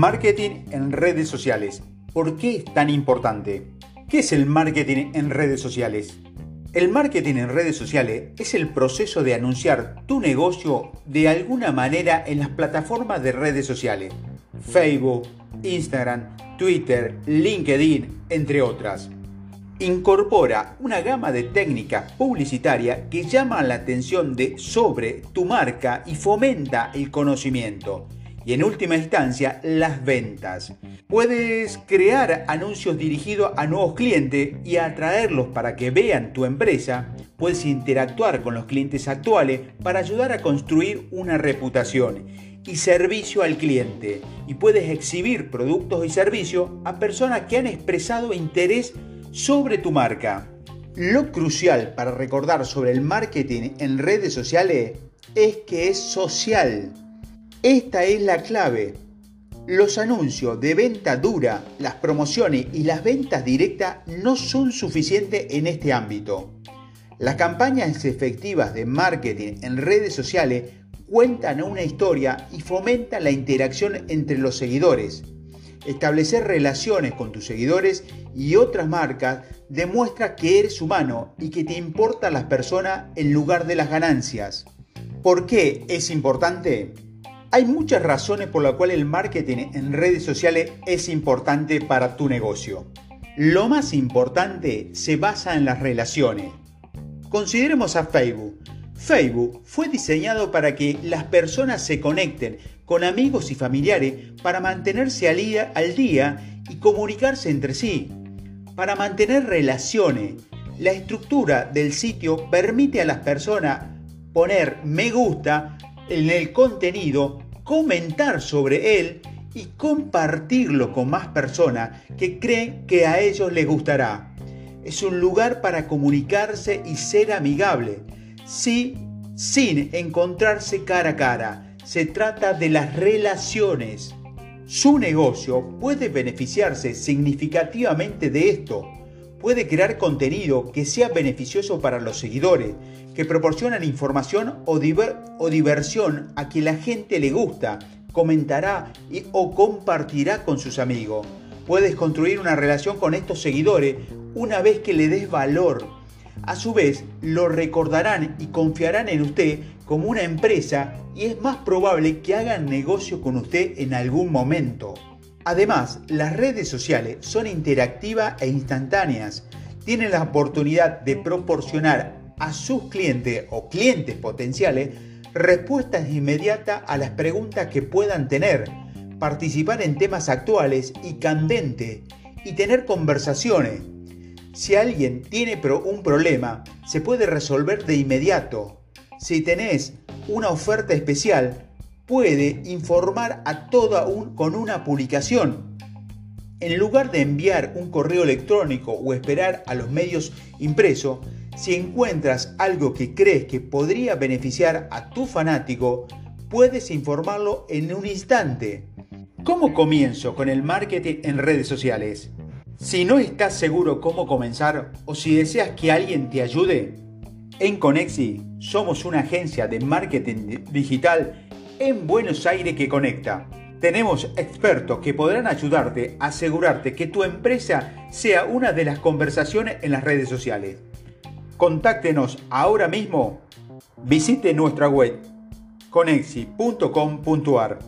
Marketing en redes sociales. ¿Por qué es tan importante? ¿Qué es el marketing en redes sociales? El marketing en redes sociales es el proceso de anunciar tu negocio de alguna manera en las plataformas de redes sociales. Facebook, Instagram, Twitter, LinkedIn, entre otras. Incorpora una gama de técnicas publicitarias que llaman la atención de sobre tu marca y fomenta el conocimiento y en última instancia las ventas. Puedes crear anuncios dirigidos a nuevos clientes y atraerlos para que vean tu empresa. Puedes interactuar con los clientes actuales para ayudar a construir una reputación y servicio al cliente. Y puedes exhibir productos y servicios a personas que han expresado interés sobre tu marca. Lo crucial para recordar sobre el marketing en redes sociales es que es social. Esta es la clave. Los anuncios de venta dura, las promociones y las ventas directas no son suficientes en este ámbito. Las campañas efectivas de marketing en redes sociales cuentan una historia y fomentan la interacción entre los seguidores. Establecer relaciones con tus seguidores y otras marcas demuestra que eres humano y que te importan las personas en lugar de las ganancias. ¿Por qué es importante? Hay muchas razones por las cuales el marketing en redes sociales es importante para tu negocio. Lo más importante se basa en las relaciones. Consideremos a Facebook. Facebook fue diseñado para que las personas se conecten con amigos y familiares para mantenerse al día, al día y comunicarse entre sí, para mantener relaciones. La estructura del sitio permite a las personas poner me gusta en el contenido, comentar sobre él y compartirlo con más personas que creen que a ellos les gustará. Es un lugar para comunicarse y ser amigable, sí, sin encontrarse cara a cara. Se trata de las relaciones. Su negocio puede beneficiarse significativamente de esto. Puede crear contenido que sea beneficioso para los seguidores que proporcionan información o, diversión a quien la gente le gusta, comentará y, o compartirá con sus amigos. Puedes construir una relación con estos seguidores una vez que le des valor. A su vez, lo recordarán y confiarán en usted como una empresa y es más probable que hagan negocio con usted en algún momento. Además, las redes sociales son interactivas e instantáneas. Tienen la oportunidad de proporcionar a sus clientes o clientes potenciales respuestas inmediatas a las preguntas que puedan tener, participar en temas actuales y candentes y tener conversaciones. Si alguien tiene un problema, se puede resolver de inmediato. Si tenés una oferta especial, puede informar a toda un, con una publicación. En lugar de enviar un correo electrónico o esperar a los medios impresos, si encuentras algo que crees que podría beneficiar a tu fanático, puedes informarlo en un instante. ¿Cómo comienzo con el marketing en redes sociales? Si no estás seguro cómo comenzar o si deseas que alguien te ayude, en Conexi somos una agencia de marketing digital en Buenos Aires que conecta. Tenemos expertos que podrán ayudarte a asegurarte que tu empresa sea una de las conversaciones en las redes sociales. Contáctenos ahora mismo. Visite nuestra web conexi.com.ar.